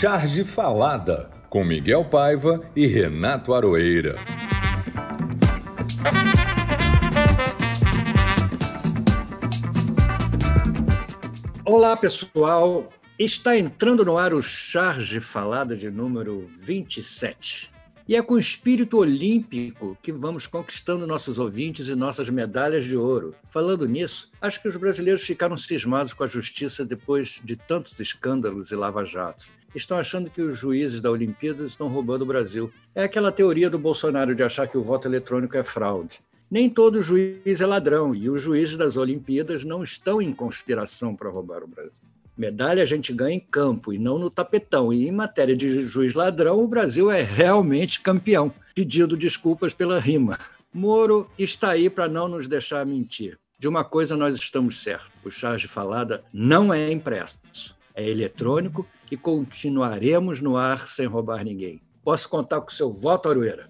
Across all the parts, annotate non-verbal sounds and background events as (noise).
Charge Falada, com Miguel Paiva e Renato Aroeira. Olá, pessoal. Está entrando no ar o Charge Falada de número 27. E é com espírito olímpico que vamos conquistando nossos ouvintes e nossas medalhas de ouro. Falando nisso, acho que os brasileiros ficaram cismados com a justiça depois de tantos escândalos e lava-jatos. Estão achando que os juízes da Olimpíada estão roubando o Brasil. É aquela teoria do Bolsonaro de achar que o voto eletrônico é fraude. Nem todo juiz é ladrão e os juízes das Olimpíadas não estão em conspiração para roubar o Brasil. Medalha a gente ganha em campo e não no tapetão. E em matéria de juiz ladrão, o Brasil é realmente campeão, pedindo desculpas pela rima. Moro está aí para não nos deixar mentir. De uma coisa nós estamos certos: o charge falada não é impresso, é eletrônico e continuaremos no ar sem roubar ninguém. Posso contar com o seu voto, Arueira?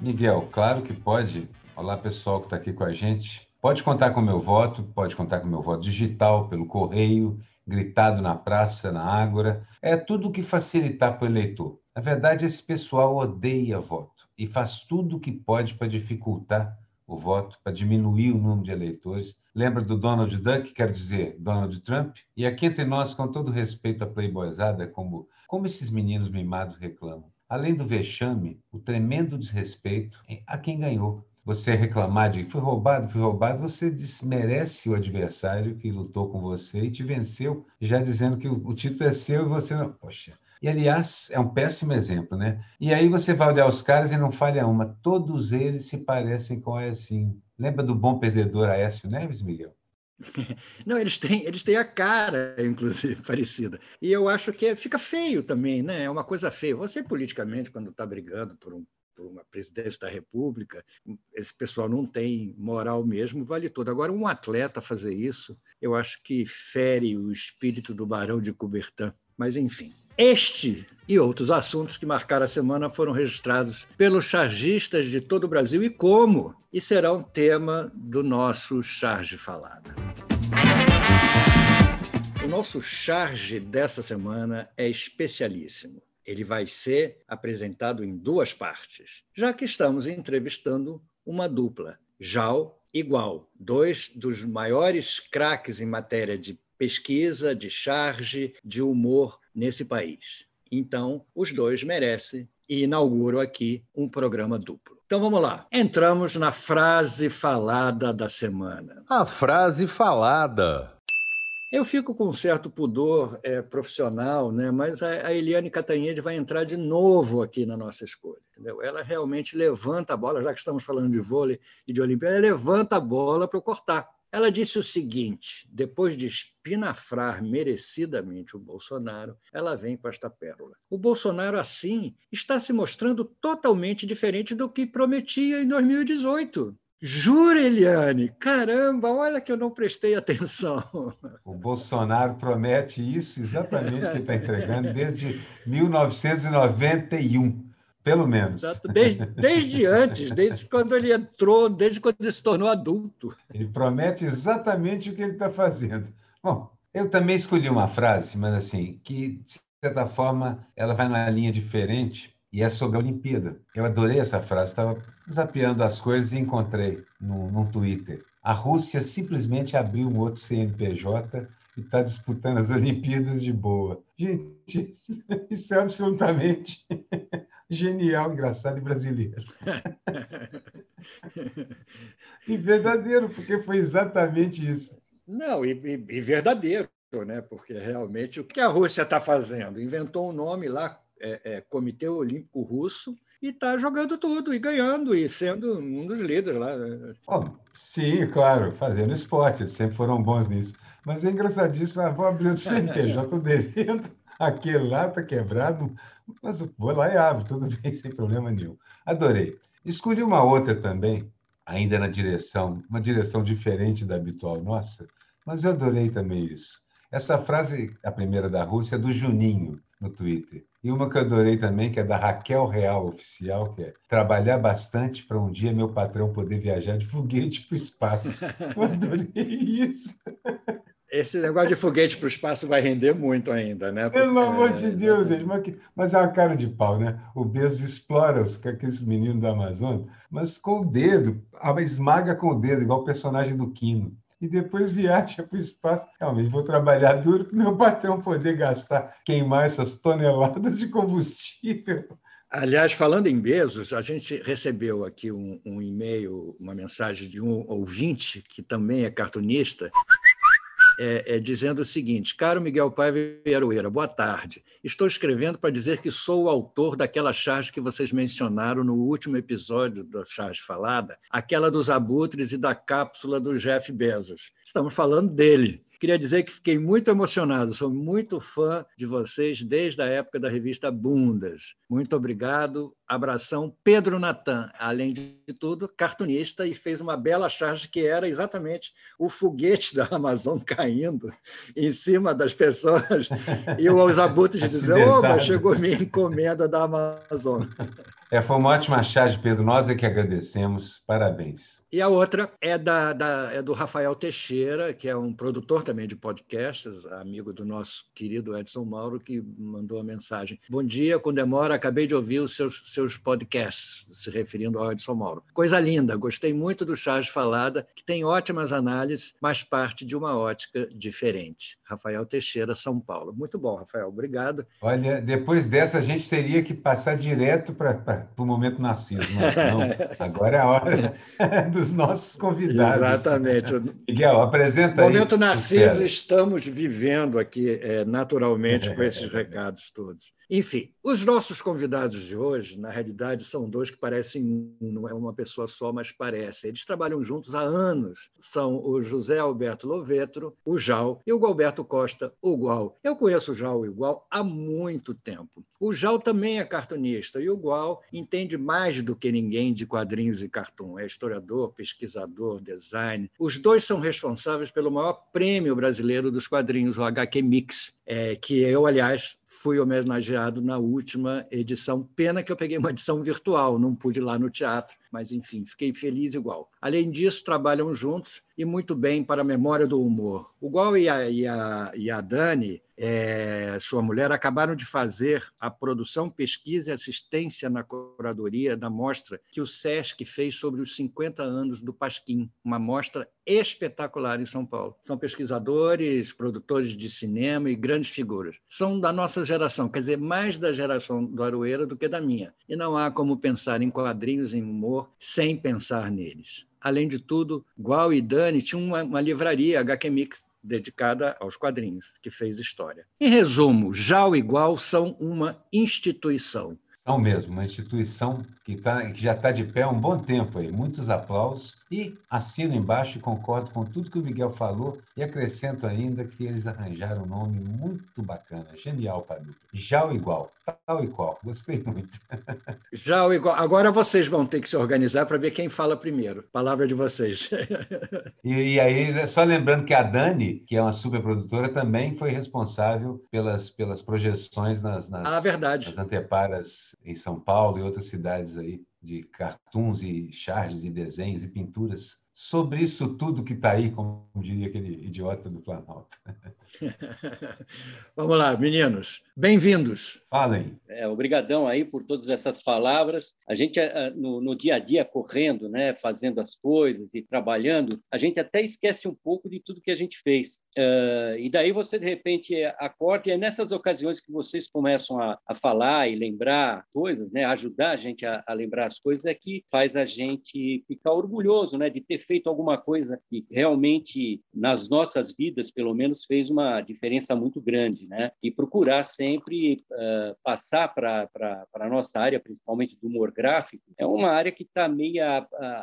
Miguel, claro que pode. Olá, pessoal que está aqui com a gente. Pode contar com o meu voto, pode contar com o meu voto digital, pelo correio, gritado na praça, na ágora. É tudo que facilitar para o eleitor. Na verdade, esse pessoal odeia voto e faz tudo o que pode para dificultar o voto, para diminuir o número de eleitores. Lembra do Donald Duck, quer dizer, Donald Trump? E aqui entre nós, com todo respeito à playboyzada, como, como esses meninos mimados reclamam. Além do vexame, o tremendo desrespeito a quem ganhou você reclamar de foi roubado, foi roubado, você desmerece o adversário que lutou com você e te venceu, já dizendo que o, título é seu e você não. Poxa. E, aliás, é um péssimo exemplo, né? E aí você vai olhar os caras e não falha uma. Todos eles se parecem com a assim. Lembra do bom perdedor Aécio Neves, Miguel? (laughs) Não, eles têm, eles têm a cara, inclusive, (laughs) parecida. E eu acho que fica feio também, né? É uma coisa feia. Você, politicamente, quando está brigando por um por uma presidência da República, esse pessoal não tem moral mesmo, vale tudo. Agora, um atleta fazer isso, eu acho que fere o espírito do Barão de Coubertin. Mas, enfim, este e outros assuntos que marcaram a semana foram registrados pelos chargistas de todo o Brasil. E como, e serão tema do nosso Charge Falada. O nosso charge dessa semana é especialíssimo. Ele vai ser apresentado em duas partes, já que estamos entrevistando uma dupla, Jal igual, dois dos maiores craques em matéria de pesquisa, de charge, de humor nesse país. Então, os dois merecem e inauguro aqui um programa duplo. Então vamos lá. Entramos na frase falada da semana. A frase falada. Eu fico com um certo pudor é, profissional, né? mas a, a Eliane Catanhede vai entrar de novo aqui na nossa escolha. Entendeu? Ela realmente levanta a bola, já que estamos falando de vôlei e de Olimpíada, ela levanta a bola para eu cortar. Ela disse o seguinte: depois de espinafrar merecidamente o Bolsonaro, ela vem com esta pérola. O Bolsonaro, assim, está se mostrando totalmente diferente do que prometia em 2018. Jura, Eliane? Caramba, olha que eu não prestei atenção. O Bolsonaro promete isso exatamente que está entregando desde 1991, pelo menos. Desde, desde antes, desde quando ele entrou, desde quando ele se tornou adulto. Ele promete exatamente o que ele está fazendo. Bom, eu também escolhi uma frase, mas assim, que, de certa forma, ela vai numa linha diferente e é sobre a Olimpíada. Eu adorei essa frase, estava zapeando as coisas e encontrei no, no Twitter. A Rússia simplesmente abriu um outro CNPJ e está disputando as Olimpíadas de boa. Gente, isso, isso é absolutamente genial, engraçado e brasileiro. (laughs) e verdadeiro, porque foi exatamente isso. Não, e, e, e verdadeiro, né? porque realmente o que a Rússia está fazendo? Inventou um nome lá, é, é, Comitê Olímpico Russo, e está jogando tudo e ganhando e sendo um dos líderes lá. Oh, sim, claro, fazendo esporte, sempre foram bons nisso. Mas é engraçadíssimo, vou abrir o CNPJ, estou devendo, aquele lá está quebrado, mas vou lá e abro, tudo (laughs) bem, sem problema nenhum. Adorei. Escolhi uma outra também, ainda na direção, uma direção diferente da habitual nossa, mas eu adorei também isso. Essa frase, a primeira da Rússia, é do Juninho, no Twitter. E uma que eu adorei também, que é da Raquel Real Oficial, que é trabalhar bastante para um dia meu patrão poder viajar de foguete para o espaço. (laughs) Eu adorei isso. (laughs) Esse negócio de foguete para o espaço vai render muito ainda, né? Porque, Pelo amor de Deus, gente, mas, mas é uma cara de pau, né? O Bezos explora os, aqueles meninos da Amazônia, mas com o dedo, esmaga com o dedo, igual o personagem do Quino. E depois viaja para o espaço. Realmente vou trabalhar duro para meu patrão poder gastar, queimar essas toneladas de combustível. Aliás, falando em Bezos, a gente recebeu aqui um, um e-mail, uma mensagem de um ouvinte que também é cartunista, é, é, dizendo o seguinte: Caro Miguel Paiva e Aroeira, boa tarde. Estou escrevendo para dizer que sou o autor daquela charge que vocês mencionaram no último episódio da charge falada, aquela dos abutres e da cápsula do Jeff Bezos. Estamos falando dele. Queria dizer que fiquei muito emocionado, sou muito fã de vocês desde a época da revista Bundas. Muito obrigado. Abração, Pedro Natan, além de tudo, cartunista, e fez uma bela charge que era exatamente o foguete (laughs) da Amazon caindo em cima das pessoas e os abutres (laughs) dizendo: Opa, chegou minha encomenda da Amazon. (laughs) É, foi uma ótima charge, Pedro. Nós é que agradecemos. Parabéns. E a outra é, da, da, é do Rafael Teixeira, que é um produtor também de podcasts, amigo do nosso querido Edson Mauro, que mandou a mensagem. Bom dia, com demora, acabei de ouvir os seus, seus podcasts, se referindo ao Edson Mauro. Coisa linda, gostei muito do Charge Falada, que tem ótimas análises, mas parte de uma ótica diferente. Rafael Teixeira, São Paulo. Muito bom, Rafael, obrigado. Olha, depois dessa a gente teria que passar direto para o momento Narciso, mas não, (laughs) agora é a hora (laughs) dos nossos convidados. Exatamente. Miguel, apresenta aí. Momento Narciso, estamos vivendo aqui é, naturalmente com esses (laughs) recados todos. Enfim, os nossos convidados de hoje, na realidade, são dois que parecem não é uma pessoa só, mas parece. Eles trabalham juntos há anos. São o José Alberto Lovetro, o Jal, e o Galberto Costa, o Gual. Eu conheço o Jal e o Gual há muito tempo. O Jal também é cartunista e o Gual entende mais do que ninguém de quadrinhos e cartoon. É historiador, pesquisador, design. Os dois são responsáveis pelo maior prêmio brasileiro dos quadrinhos, o HQ Mix, é, que eu, aliás, fui homenageado na última edição. Pena que eu peguei uma edição virtual, não pude ir lá no teatro, mas enfim, fiquei feliz igual. Além disso, trabalham juntos e muito bem para a memória do humor. O Gual e a, e a, e a Dani, é, sua mulher, acabaram de fazer a produção, pesquisa e assistência na curadoria da mostra que o SESC fez sobre os 50 anos do Pasquim, uma mostra espetacular em São Paulo. São pesquisadores, produtores de cinema e grandes figuras. São da nossa geração, quer dizer, mais da geração do Aroeira do que da minha. E não há como pensar em quadrinhos, em humor, sem pensar neles. Além de tudo, Gual e Dani tinham uma, uma livraria HQ Mix dedicada aos quadrinhos, que fez história. Em resumo, Jal e Gual são uma instituição. São mesmo, uma instituição que, tá, que já está de pé há um bom tempo aí. Muitos aplausos e assino embaixo e concordo com tudo que o Miguel falou e acrescento ainda que eles arranjaram um nome muito bacana, genial para dupla. Já igual, tal e qual. Gostei muito. (laughs) Já o igual. Agora vocês vão ter que se organizar para ver quem fala primeiro. Palavra de vocês. (laughs) e, e, aí, só lembrando que a Dani, que é uma super produtora, também foi responsável pelas, pelas projeções nas, nas, ah, verdade. nas anteparas em São Paulo e outras cidades aí de cartoons e charges e desenhos e pinturas sobre isso tudo que está aí, como diria aquele idiota do Planalto. (laughs) Vamos lá, meninos. Bem-vindos. Falem. É, obrigadão aí por todas essas palavras. A gente, eh, no, no, dia a dia, correndo, né, fazendo as coisas e trabalhando, a gente até esquece um pouco de tudo que a gente fez. Uh, e daí você, de repente, acorda e é nessas ocasiões que vocês começam a, a falar e lembrar coisas, né, ajudar a gente a, a lembrar as coisas, é que faz a gente ficar orgulhoso né, de ter feito alguma coisa que realmente, nas nossas vidas, pelo menos, fez uma diferença muito grande, né? E procurar sempre uh, passar para a nossa área, principalmente do humor gráfico, é uma área que está meio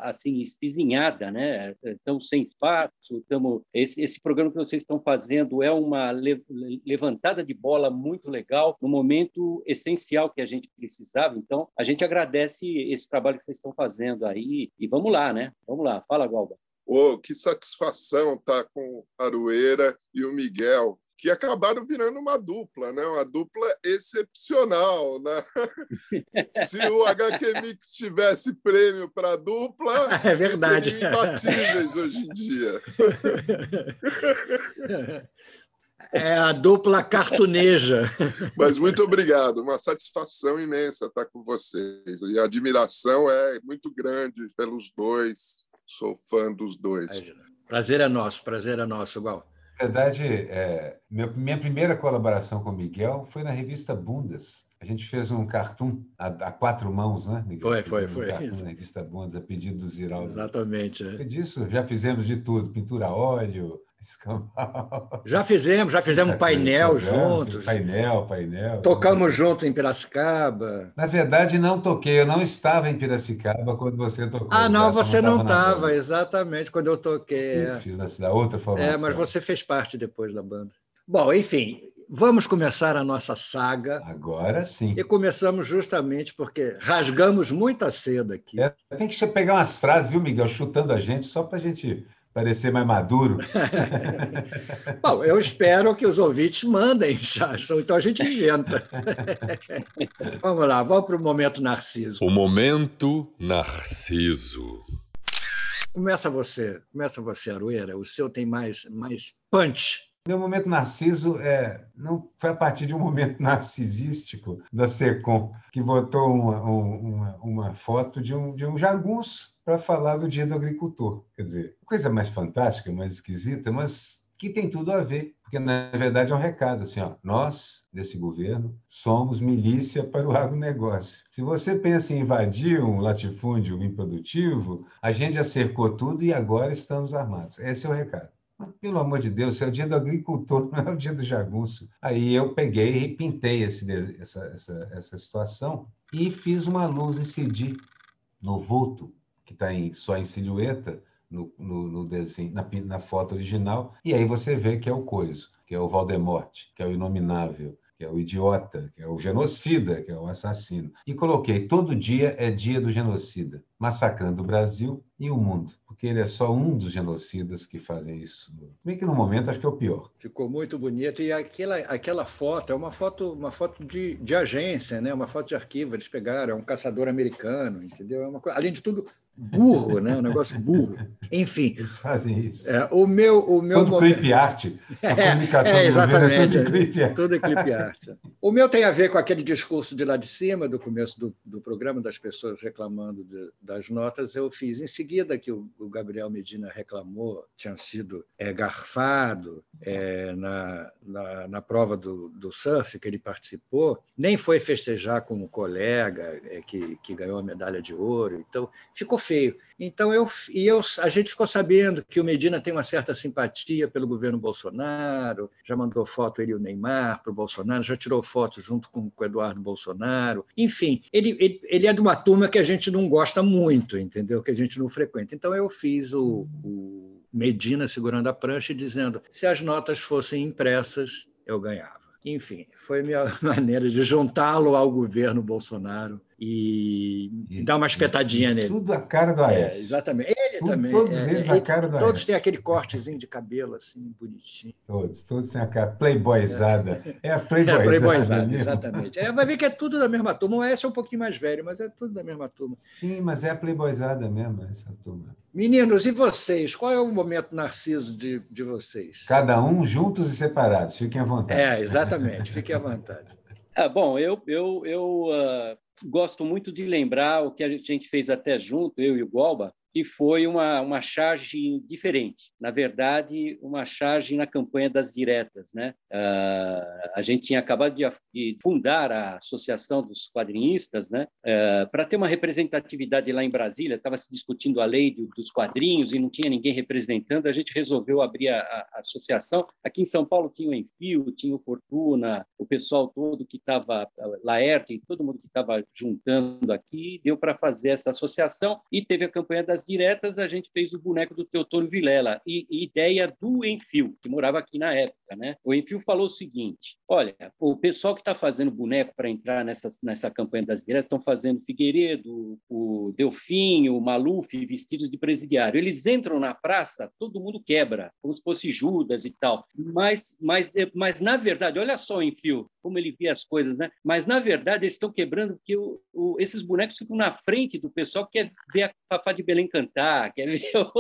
assim espizinhada, né? Então sem fato, estamos esse, esse programa que vocês estão fazendo é uma le, levantada de bola muito legal no momento essencial que a gente precisava. Então a gente agradece esse trabalho que vocês estão fazendo aí e vamos lá, né? Vamos lá, fala Oh, que satisfação estar tá com Aroeira e o Miguel. que acabaram virando uma dupla, né? uma dupla excepcional. Né? (laughs) Se o HQ Mix tivesse prêmio para dupla, (laughs) é verdade. seriam imbatíveis hoje em dia. (laughs) É a dupla cartuneja. Mas muito obrigado, uma satisfação imensa estar com vocês. E a admiração é muito grande pelos dois. Sou fã dos dois. Prazer é nosso, prazer é nosso, igual. Na verdade, é, minha primeira colaboração com o Miguel foi na revista Bundas. A gente fez um cartoon a, a quatro mãos, né, Miguel? Foi, foi, um foi. Cartoon na revista Bundas, a pedido do Ziraldo. Exatamente. É. Disso já fizemos de tudo: pintura a óleo, já fizemos, já fizemos painel juntos. Painel, painel. Tocamos junto em Piracicaba. Na verdade, não toquei. Eu não estava em Piracicaba quando você tocou. Ah, não, você não estava, exatamente, quando eu toquei. Isso, é. Fiz da outra formação. É, mas você fez parte depois da banda. Bom, enfim, vamos começar a nossa saga. Agora sim. E começamos justamente porque rasgamos muita seda aqui. É, tem que pegar umas frases, viu, Miguel, chutando a gente, só para a gente parecer mais maduro. (laughs) Bom, eu espero que os ouvintes mandem, (laughs) Chachão, então a gente inventa. (laughs) vamos lá, vamos para o momento Narciso. O momento Narciso. Começa você, começa você, Aroeira. O seu tem mais, mais punch. Meu momento narciso é, não foi a partir de um momento narcisístico da Secom, que botou uma, uma, uma foto de um, de um jagunço para falar do Dia do Agricultor. Quer dizer, coisa mais fantástica, mais esquisita, mas que tem tudo a ver, porque na verdade é um recado assim, ó, nós desse governo somos milícia para o agronegócio. Se você pensa em invadir um latifúndio improdutivo, a gente já cercou tudo e agora estamos armados. Esse é o recado. Mas, pelo amor de Deus, é o dia do agricultor, (laughs) não é o dia do jagunço. Aí eu peguei e pintei esse, essa, essa, essa situação e fiz uma luz incidir no vulto que está só em silhueta no, no, no desenho, na, na, foto original, e aí você vê que é o Coiso, que é o Valdemorte, que é o Inominável, que é o idiota, que é o genocida, que é o assassino. E coloquei: todo dia é dia do genocida, massacrando o Brasil e o mundo, porque ele é só um dos genocidas que fazem isso. Bem que no momento acho que é o pior. Ficou muito bonito e aquela, aquela foto é uma foto uma foto de, de agência, né? Uma foto de arquivo eles pegaram, é um caçador americano, entendeu? É uma além de tudo burro, né? Um negócio burro. Enfim. Eles fazem isso. É, o meu, o meu tudo momento... clipe art. (laughs) A é, comunicação é, exatamente. tudo, clipe art. tudo clipe art. O meu tem a ver com aquele discurso de lá de cima, do começo do, do programa, das pessoas reclamando de, das notas. Eu fiz em seguida que o, o Gabriel Medina reclamou, tinha sido é, garfado é, na, na, na, prova do, do surf que ele participou, nem foi festejar com um colega é, que, que ganhou a medalha de ouro. Então, ficou feio. Então, eu, e eu, a gente ficou sabendo que o Medina tem uma certa simpatia pelo governo Bolsonaro, já mandou foto ele e o Neymar para o Bolsonaro, já tirou foto junto com, o Eduardo Bolsonaro. Enfim, ele, ele, ele, é de uma turma que a gente não gosta muito, entendeu? Que a gente não frequenta. Então, eu fiz o, o Medina segurando a prancha e dizendo: se as notas fossem impressas, eu ganhava. Enfim, foi minha (laughs) maneira de juntá-lo ao governo Bolsonaro e, e dar uma espetadinha nele. Tudo a cara do é, Aécio. É, exatamente. Ele tudo, também. Todos é, eles a cara do Todos têm aquele cortezinho de cabelo assim, bonitinho. Todos, todos têm a cara playboyzada. É, (laughs) é a playboyzada. É a playboyzada, exatamente. É, vai ver que é tudo da mesma turma. O Aécio é um pouquinho mais velho, mas é tudo da mesma turma. Sim, mas é a playboyzada mesmo, essa turma. Meninos, e vocês? Qual é o momento narciso de, de vocês? Cada um juntos e separados. Fiquem à vontade. É, exatamente. Fiquem à vontade. (laughs) Ah, bom, eu, eu, eu uh, gosto muito de lembrar o que a gente fez até junto, eu e o Golba, e foi uma, uma charge diferente. Na verdade, uma charge na campanha das diretas. Né? Uh, a gente tinha acabado de, de, fundar a Associação dos Quadrinistas né? Uh, para ter uma representatividade lá em Brasília. Estava se discutindo a lei do, dos quadrinhos e não tinha ninguém representando. A gente resolveu abrir a, a, a associação. Aqui em São Paulo tinha o Enfio, tinha o Fortuna, o pessoal todo que estava, Laerte, todo mundo que estava juntando aqui, deu para fazer essa associação e teve a campanha das as diretas, a gente fez o boneco do Teotônio Vilela, e, e ideia do Enfio, que morava aqui na época. Né? O Enfio falou o seguinte: olha, o pessoal que está fazendo boneco para entrar nessa, nessa campanha das diretas estão fazendo Figueiredo, o Delfim, o Maluf, vestidos de presidiário. Eles entram na praça, todo mundo quebra, como se fosse Judas e tal. Mas, mas, mas na verdade, olha só Enfio, como ele via as coisas, né? Mas, na verdade, eles estão quebrando porque o, o, esses bonecos ficam na frente do pessoal que quer ver a Fafá de Belém cantar, (laughs) quer ver, o,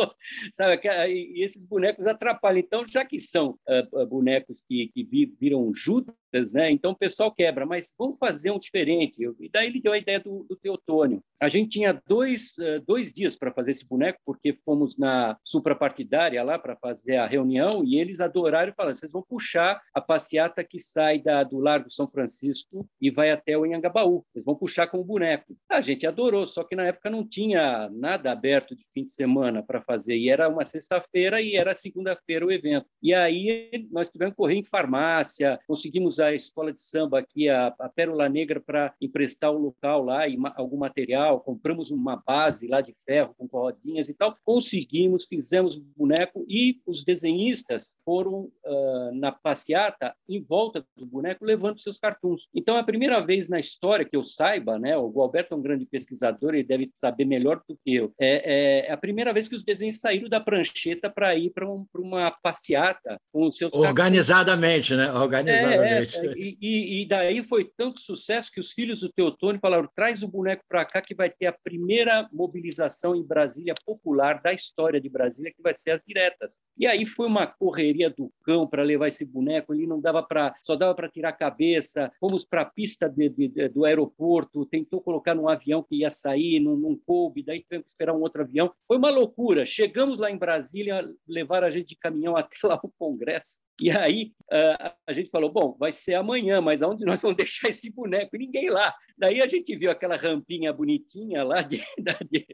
sabe? E esses bonecos atrapalham. Então, já que são uh, bonecos que, que viram Judas, né? Então o pessoal quebra, mas vamos fazer um diferente. E daí ele deu a ideia do, do Teotônio. A gente tinha dois, uh, dois dias para fazer esse boneco, porque fomos na suprapartidária lá para fazer a reunião e eles adoraram e falaram: vocês vão puxar a passeata que sai da, do Largo São Francisco e vai até o Inhangabaú. Vocês vão puxar com o boneco. A gente adorou, só que na época não tinha nada aberto de fim de semana para fazer. E era uma sexta-feira e era segunda-feira o evento. E aí nós tivemos que correr em farmácia, conseguimos a escola de samba aqui, a, a Pérola Negra, para emprestar o local lá e ma, algum material. Compramos uma base lá de ferro com rodinhas e tal. Conseguimos, fizemos o boneco e os desenhistas foram uh, na passeata em volta do boneco levando seus cartuns. Então, é a primeira vez na história que eu saiba, né? O Alberto é um grande pesquisador, ele deve saber melhor do que eu. É, é a primeira vez que os desenhos saíram da prancheta para ir para um, uma passeata com os seus organizadamente, cartuns. né? Organizadamente. É, é, e, e, daí foi tanto sucesso que os filhos do Teotônio falaram: traz o boneco para cá, que vai ter a primeira mobilização em Brasília popular da história de Brasília, que vai ser as diretas. E aí foi uma correria do cão para levar esse boneco. Ele não dava para, só dava para tirar a cabeça. Fomos para a pista de, de, de, do aeroporto, tentou colocar num avião que ia sair, não, coube, daí tivemos que esperar um outro avião. Foi uma loucura. Chegamos lá em Brasília, levaram a gente de caminhão (laughs) até lá o Congresso. E aí a gente falou: bom, vai ser amanhã, mas aonde nós vamos (laughs) deixar esse boneco? Ninguém lá. Daí a gente viu aquela rampinha bonitinha lá de, (laughs) de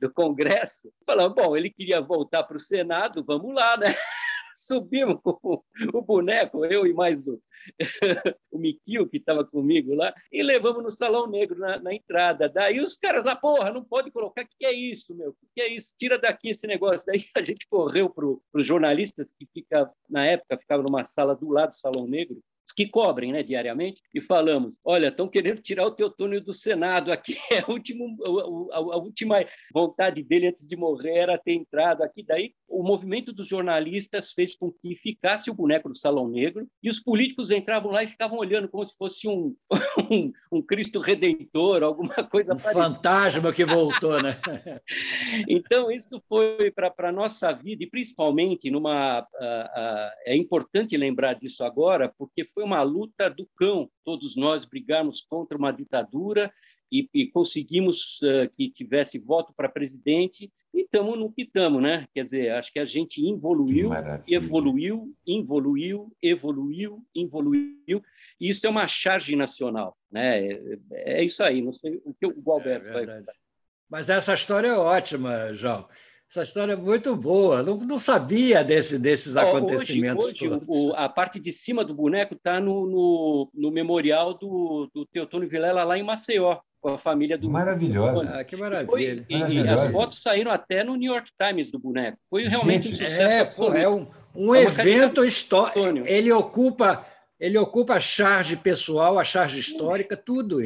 do Congresso. Falamos: bom, ele queria voltar para o Senado, vamos lá, né? (laughs) subimos o, o boneco, eu e mais o, o Miquil, que estava comigo lá, e levamos no Salão Negro na, na, entrada. Daí os caras lá, porra, não pode colocar, o que é isso, meu? O que é isso? Tira daqui esse negócio. Daí a gente correu para os jornalistas que fica, na época, ficavam numa sala do lado do Salão Negro, que cobrem né, diariamente, e falamos: olha, estão querendo tirar o Teotônio do Senado aqui, (laughs) é a, último, a, a, última vontade dele antes de morrer era ter entrado aqui. Daí o movimento dos jornalistas fez com que ficasse o boneco do Salão Negro, e os políticos entravam lá e ficavam olhando como se fosse um, (laughs) um, um Cristo Redentor, alguma (laughs) coisa. Um parecida. fantasma que voltou, né? então, isso foi para a nossa vida, e principalmente numa. Uh, uh, é importante lembrar disso agora, porque foi uma luta do cão, todos nós brigamos contra uma ditadura e, e conseguimos uh, que tivesse voto para presidente e estamos no que estamos, né? Quer dizer, acho que a gente evoluiu, evoluiu, evoluiu, evoluiu, evoluiu. E isso é uma charge nacional, né? É, é isso aí. Não sei o que o Alberto é vai. Mas essa história é ótima, João. Essa história é muito boa. Não, não sabia desse, desses acontecimentos hoje, hoje o, a parte de cima do boneco está no, no, no, memorial do, do Teotônio Vilela, lá em Maceió, com a família do. Maravilhosa. Ah, que maravilha. Foi, e, e, as fotos saíram até no New York Times do boneco. Foi realmente Gente, um sucesso. É, pô, é um, um é evento histórico. Ele ocupa. Ele ocupa a charge pessoal, a charge histórica, tudo.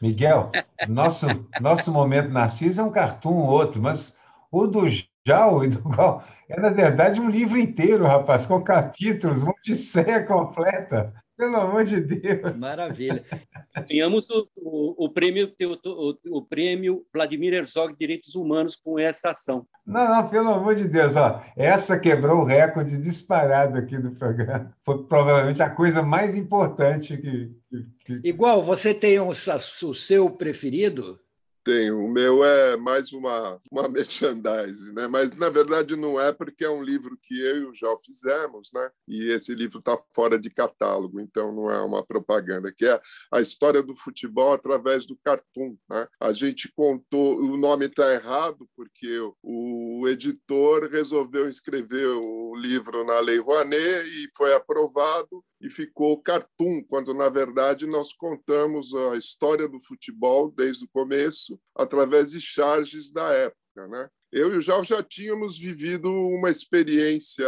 Miguel, nosso, nosso momento Narciso é um cartoon outro, mas o do Jal e (laughs) do Gal é, na verdade, um livro inteiro, rapaz, com capítulos, uma odisseia completa. Pelo amor de Deus. Maravilha. (laughs) Ganhamos o, o, o, prêmio, o, o, prêmio Vladimir Herzog Direitos Humanos com essa ação. Não, não, pelo amor de Deus. Ó, essa quebrou o recorde disparado aqui do programa. Foi provavelmente a coisa mais importante que. que, que... Igual, você tem o, o seu preferido? Tenho. O meu é mais uma, uma (laughs) merchandise, né? mas na verdade não é porque é um livro que eu e o Jó fizemos, né? e esse livro está fora de catálogo, então não é uma propaganda, que é a história do futebol através do cartoon. Né? A gente contou, o nome está errado, porque o editor resolveu escrever o livro na Lei Rouanet e foi aprovado, e ficou cartoon, quando na verdade nós contamos a história do futebol desde o começo, através de charges da época. né? Eu e o Jal já tínhamos vivido uma experiência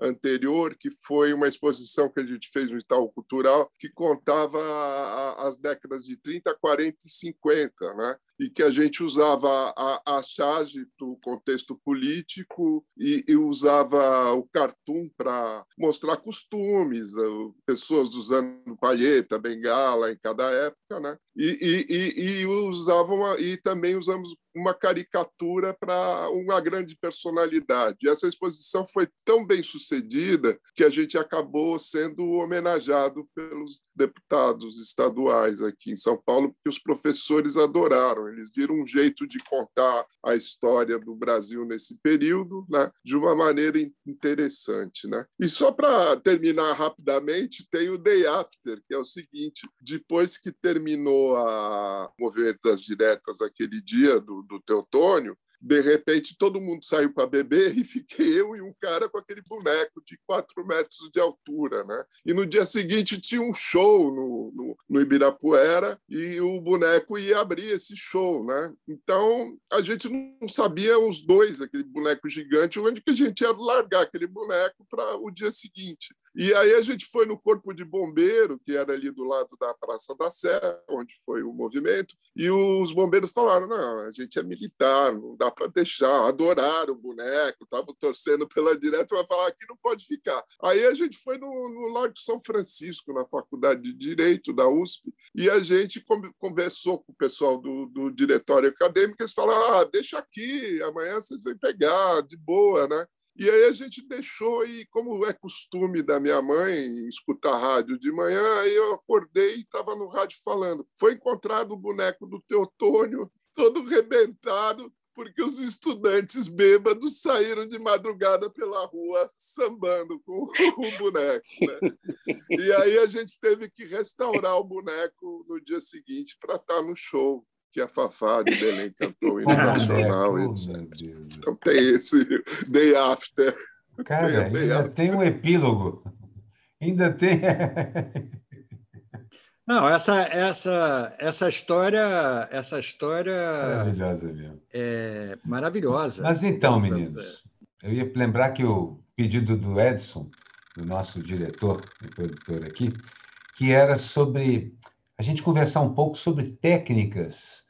anterior, que foi uma exposição que a gente fez no Itaú Cultural, que contava as décadas de 30, 40 e 50, né? E que a gente usava a, a charge para o contexto político e, e, usava o cartoon para mostrar costumes, pessoas usando palheta, bengala em cada época, né? E, e, e usavam e também usamos uma caricatura para uma grande personalidade. Essa exposição foi tão bem sucedida que a gente acabou sendo homenageado pelos deputados estaduais aqui em São Paulo, porque os professores adoraram. Eles viram um jeito de contar a história do Brasil nesse período, né, de uma maneira interessante, né? E só para terminar rapidamente, tem o Day After, que é o seguinte: depois que terminou a movimento das diretas aquele dia do do, Teotônio, de repente todo mundo saiu para beber e fiquei eu e um cara com aquele boneco de quatro metros de altura, né? E no dia seguinte tinha um show no, no, no, Ibirapuera e o boneco ia abrir esse show, né? Então a gente não sabia os dois, aquele boneco gigante, onde que a gente ia largar aquele boneco para o dia seguinte. E aí a gente foi no Corpo de Bombeiro, que era ali do lado da Praça da Sé, onde foi o movimento, e os bombeiros falaram: não, a gente é militar, não dá para deixar. Adoraram o boneco, estavam torcendo pela direta, mas falar aqui não pode ficar. Aí a gente foi no, no Largo São Francisco, na Faculdade de Direito da USP, e a gente conversou com o pessoal do, do diretório acadêmico, eles falaram: ah, deixa aqui, amanhã vocês vão pegar, de boa, né? E aí a gente deixou, e como é costume da minha mãe escutar rádio de manhã, aí eu acordei e estava no rádio falando. Foi encontrado o boneco do Teotônio, todo rebentado, porque os estudantes bêbados saíram de madrugada pela rua sambando com o (laughs) boneco. Né? E aí a gente teve que restaurar o boneco no dia seguinte para estar tá no show que a Fafá de Belém cantou em nacional, é, etc. Então tem esse Day After. Cara, tem ainda after. tem um epílogo. Ainda tem. Não, essa essa essa história essa história maravilhosa mesmo. É maravilhosa. Mas então, meninos, eu ia lembrar que o pedido do Edson, do nosso diretor e produtor aqui, que era sobre a gente conversar um pouco sobre técnicas.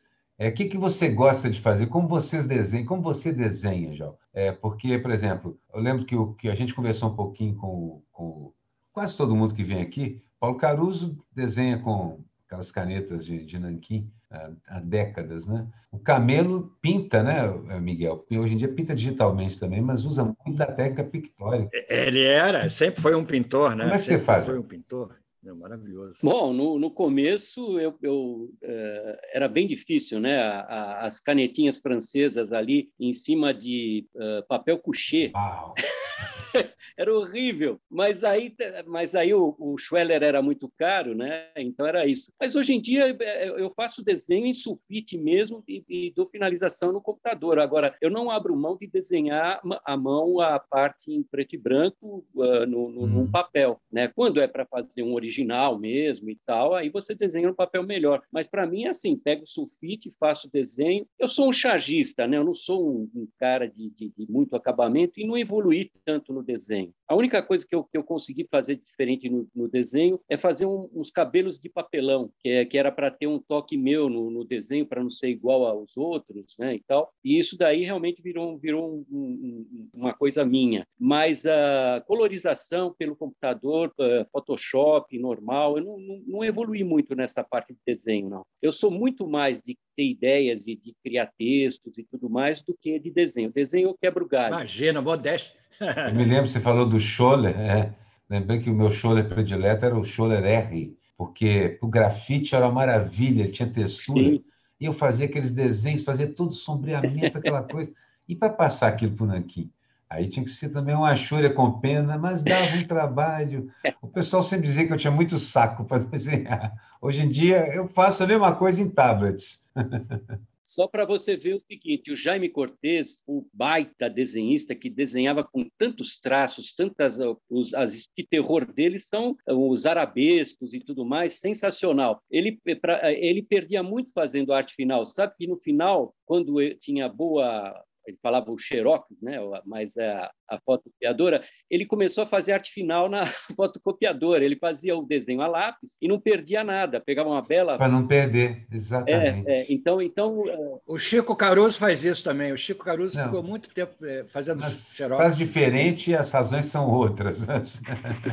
É, o que, que você gosta de fazer? Como vocês desenham? Como você desenha, João? É, porque, por exemplo, eu lembro que, o, que a gente conversou um pouquinho com, com quase todo mundo que vem aqui. Paulo Caruso desenha com aquelas canetas de, de nanquim há, há, décadas, né? O Camelo pinta, né, Miguel? Hoje em dia pinta digitalmente também, mas usa muito a técnica pictórica. Ele era, sempre foi um pintor, né? Como é que sempre você faz? Foi um pintor. É maravilhoso. Bom, no, no começo eu, eu uh, era bem difícil, né? A, a, as canetinhas francesas ali em cima de uh, papel couché. Uau. (laughs) era horrível. Mas aí, mas aí o, o Schweller era muito caro, né? Então era isso. Mas hoje em dia é, eu faço desenho em sulfite mesmo e, e dou finalização no computador. Agora, eu não abro mão de desenhar à mão a parte em preto e branco uh, no, no, hum. num papel, né? Quando é para fazer um original mesmo e tal, aí você desenha no papel melhor. Mas para mim é assim, pego o sulfite, faço desenho. Eu sou um chargista, né? Eu não sou um, um cara de, de, de muito acabamento e não evoluí tanto no desenho. A única coisa que eu, que eu consegui fazer diferente no, no desenho é fazer um, uns cabelos de papelão, que, é, que era para ter um toque meu no, no desenho, para não ser igual aos outros, né, e tal. E isso daí realmente virou, virou um, um, uma coisa minha. Mas a colorização pelo computador, uh, Photoshop normal, eu não, não, não evolui muito nessa parte de desenho, não. Eu sou muito mais de ter ideias e de criar textos e tudo mais do que de desenho. Desenho eu quebro galho. Imagina, modéstia. Eu me lembro, você falou do Scholler, é. lembrei que o meu Scholler predileto era o Scholler R, porque o grafite era uma maravilha, ele tinha textura, Sim. e eu fazia aqueles desenhos, fazia todo sombreamento, aquela coisa, e para passar aquilo para o Nanquim? Aí tinha que ser também uma achura com pena, mas dava um trabalho. O pessoal sempre dizia que eu tinha muito saco para (laughs) desenhar. Hoje em dia eu faço a mesma coisa em tablets. (laughs) Só para você ver o seguinte, o Jaime Cortez, o baita desenhista que desenhava com tantos traços, tantas os as de terror dele são os arabescos e tudo mais, sensacional. Ele pra, ele perdia muito fazendo arte final, sabe que no final, quando tinha boa ele falava o xerox, né? mas a, a fotocopiadora, ele começou a fazer arte final na (laughs) fotocopiadora. Ele fazia o desenho a lápis e não perdia nada, pegava uma bela. Para não perder, exatamente. É, é, então, então. É, o Chico Caruso faz isso também. O Chico Caruso não, ficou muito tempo é, fazendo xerox. Faz diferente e as razões são outras. (laughs)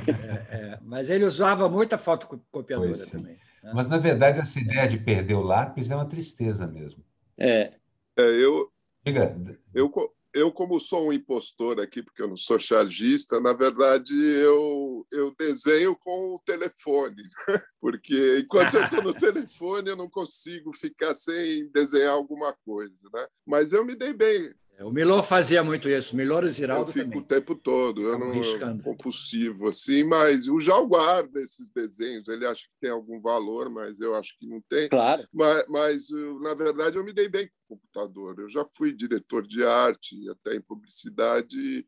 É, é, mas ele usava muita fotocopiadora também. Né? Mas, na verdade, essa ideia de perder o lápis é uma tristeza mesmo. É. eu, Diga. Eu, eu, como sou um impostor aqui, porque eu não sou chargista, na verdade eu, eu desenho com o telefone, (laughs) porque enquanto eu estou no (laughs) telefone eu não consigo ficar sem desenhar alguma coisa. Né? Mas eu me dei bem. É, o Milor fazia muito isso, o Milor e o Ziraldo Eu fico também. o tempo todo, eu não sou compulsivo assim, mas o Jal guarda esses desenhos, ele acha que tem algum valor, mas eu acho que não tem. Claro. Mas, mas na verdade, eu me dei bem com o computador. Eu já fui diretor de arte, até em publicidade,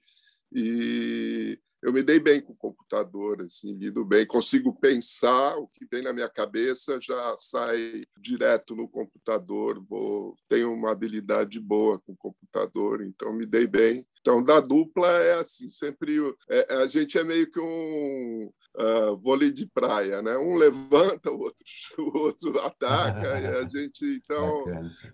e eu me dei bem com o computador, assim, lido bem, consigo pensar o que vem na minha cabeça já sai direto no computador. Vou tenho uma habilidade boa com o computador, então me dei bem. Então da dupla é assim, sempre é, a gente é meio que um uh, vôlei de praia, né? Um levanta, o outro (laughs) o outro ataca e a gente então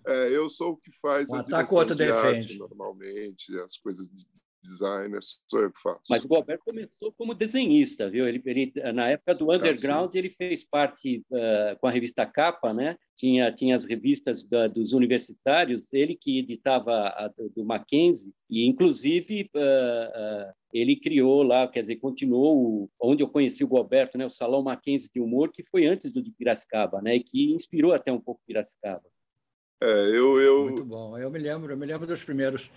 é, eu sou o que faz um a ataca, o outro de defende. normalmente, as coisas de designer, sou eu que faço. Mas o Alberto começou como desenhista, viu? Ele, ele na época do Underground, ah, ele fez parte uh, com a revista Capa, né? Tinha, tinha as revistas da, dos universitários, ele que editava a do, do Mackenzie, e inclusive uh, uh, ele criou lá, quer dizer, continuou o, onde eu conheci o Alberto, né? O Salão Mackenzie de Humor, que foi antes do de Piracicaba, né? E que inspirou até um pouco Piracicaba. É, eu, eu... Muito bom. Eu me lembro, eu me lembro dos primeiros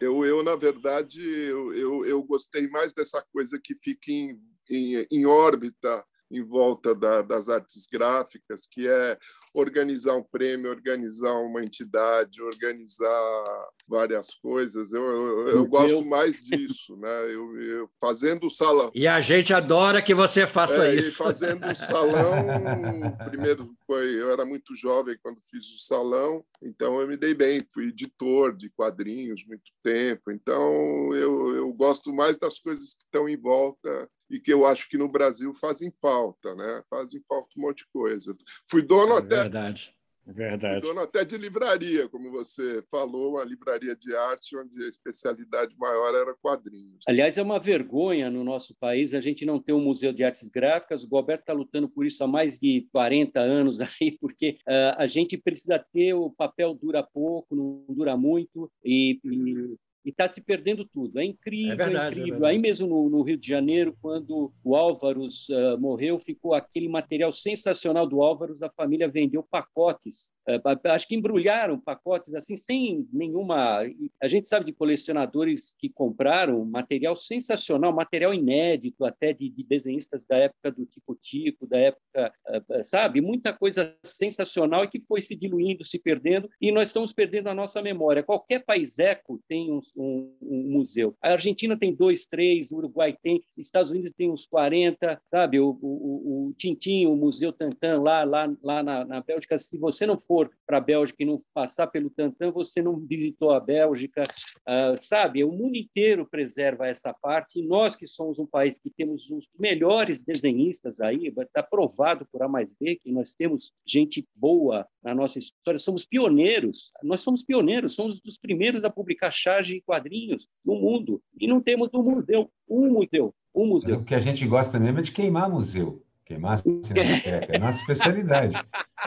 eu, eu na verdade, eu, eu, eu, gostei mais dessa coisa que fica em, em, em órbita em volta da, das artes gráficas, que é organizar um prêmio, organizar uma entidade, organizar várias coisas. Eu, eu, eu gosto mais disso, né? Eu, eu, fazendo o salão. E a gente adora que você faça é, isso. fazendo o salão, primeiro foi, eu era muito jovem quando fiz o salão, então eu me dei bem. Fui editor de quadrinhos muito tempo, então eu, eu gosto mais das coisas que estão em volta e que eu acho que no Brasil fazem falta, né? Fazem falta um monte de coisa. Fui dono é até verdade. Verdade. Fui dono até de livraria, como você falou, uma livraria de arte onde a especialidade maior era quadrinhos. Aliás, é uma vergonha no nosso país a gente não ter um museu de artes gráficas. O Goberto está lutando por isso há mais de 40 anos (laughs) aí, porque uh, a gente precisa ter o papel dura pouco, não dura muito e, e e está te perdendo tudo. É incrível, é, verdade, é incrível. É Aí mesmo no, no, Rio de Janeiro, quando o Álvaros uh, morreu, ficou aquele material sensacional do Álvaros, a família vendeu pacotes é, acho que embrulharam pacotes assim sem nenhuma. A gente sabe de colecionadores que compraram material sensacional, material inédito, até de, de desenhistas da época do Tico Tico, da época, é, é, sabe, muita coisa sensacional e que foi se diluindo, se perdendo, e nós estamos perdendo a nossa memória. Qualquer país eco tem um, um, um museu. A Argentina tem dois, três, o Uruguai tem, Estados Unidos tem uns 40, sabe? O, o, o Tintim, o Museu Tantan lá, lá, lá na, na Bélgica, se você não for para a Bélgica e não passar pelo Tantan, você não visitou a Bélgica, uh, sabe? O mundo inteiro preserva essa parte e nós que somos um país que temos os melhores desenhistas aí, está provado por A mais B que nós temos gente boa na nossa história, somos pioneiros, nós somos pioneiros, somos os primeiros a publicar charge e quadrinhos no mundo e não temos um museu, um museu, um museu. o que a gente gosta mesmo é de queimar museu. Queimar cinemateca (laughs) é a nossa especialidade.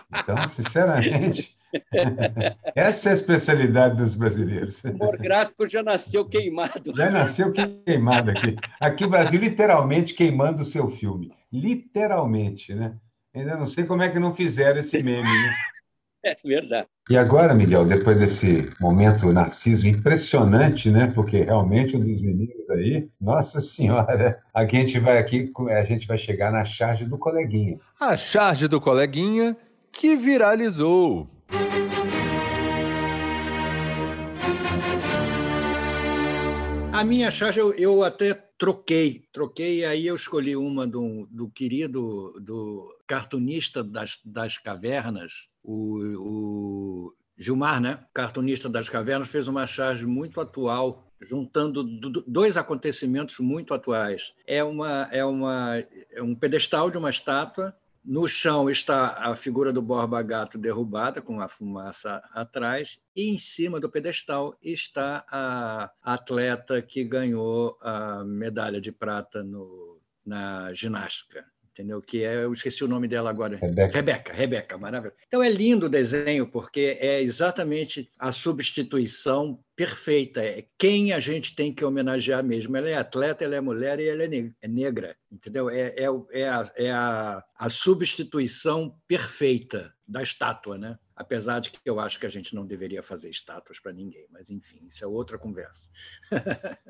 Então, sinceramente, (laughs) essa é a especialidade dos brasileiros. O amor gráfico já nasceu queimado. Já nasceu queimado aqui. Aqui no Brasil, literalmente queimando o seu filme. Literalmente, né? Ainda não sei como é que não fizeram esse meme, né? É verdade. E agora, Miguel, depois desse momento narciso impressionante, né? Porque realmente um dos meninos aí, nossa senhora, a gente vai aqui, a gente vai chegar na charge do coleguinha. A charge do coleguinha que viralizou. A minha charge eu, eu até troquei, troquei aí eu escolhi uma do, do querido do cartunista das, das cavernas, o, o Gilmar, né? cartunista das cavernas, fez uma charge muito atual, juntando dois acontecimentos muito atuais. É, uma, é, uma, é um pedestal de uma estátua no chão está a figura do Borba Gato derrubada, com a fumaça atrás, e em cima do pedestal está a atleta que ganhou a medalha de prata no, na ginástica entendeu? Que é, eu esqueci o nome dela agora. Rebeca. Rebeca, Rebeca, maravilha. Então é lindo o desenho porque é exatamente a substituição perfeita. É quem a gente tem que homenagear mesmo. Ela é atleta, ela é mulher e ela é, é negra, entendeu? É, é, é, a, é a, a substituição perfeita da estátua, né? Apesar de que eu acho que a gente não deveria fazer estátuas para ninguém, mas enfim, isso é outra conversa.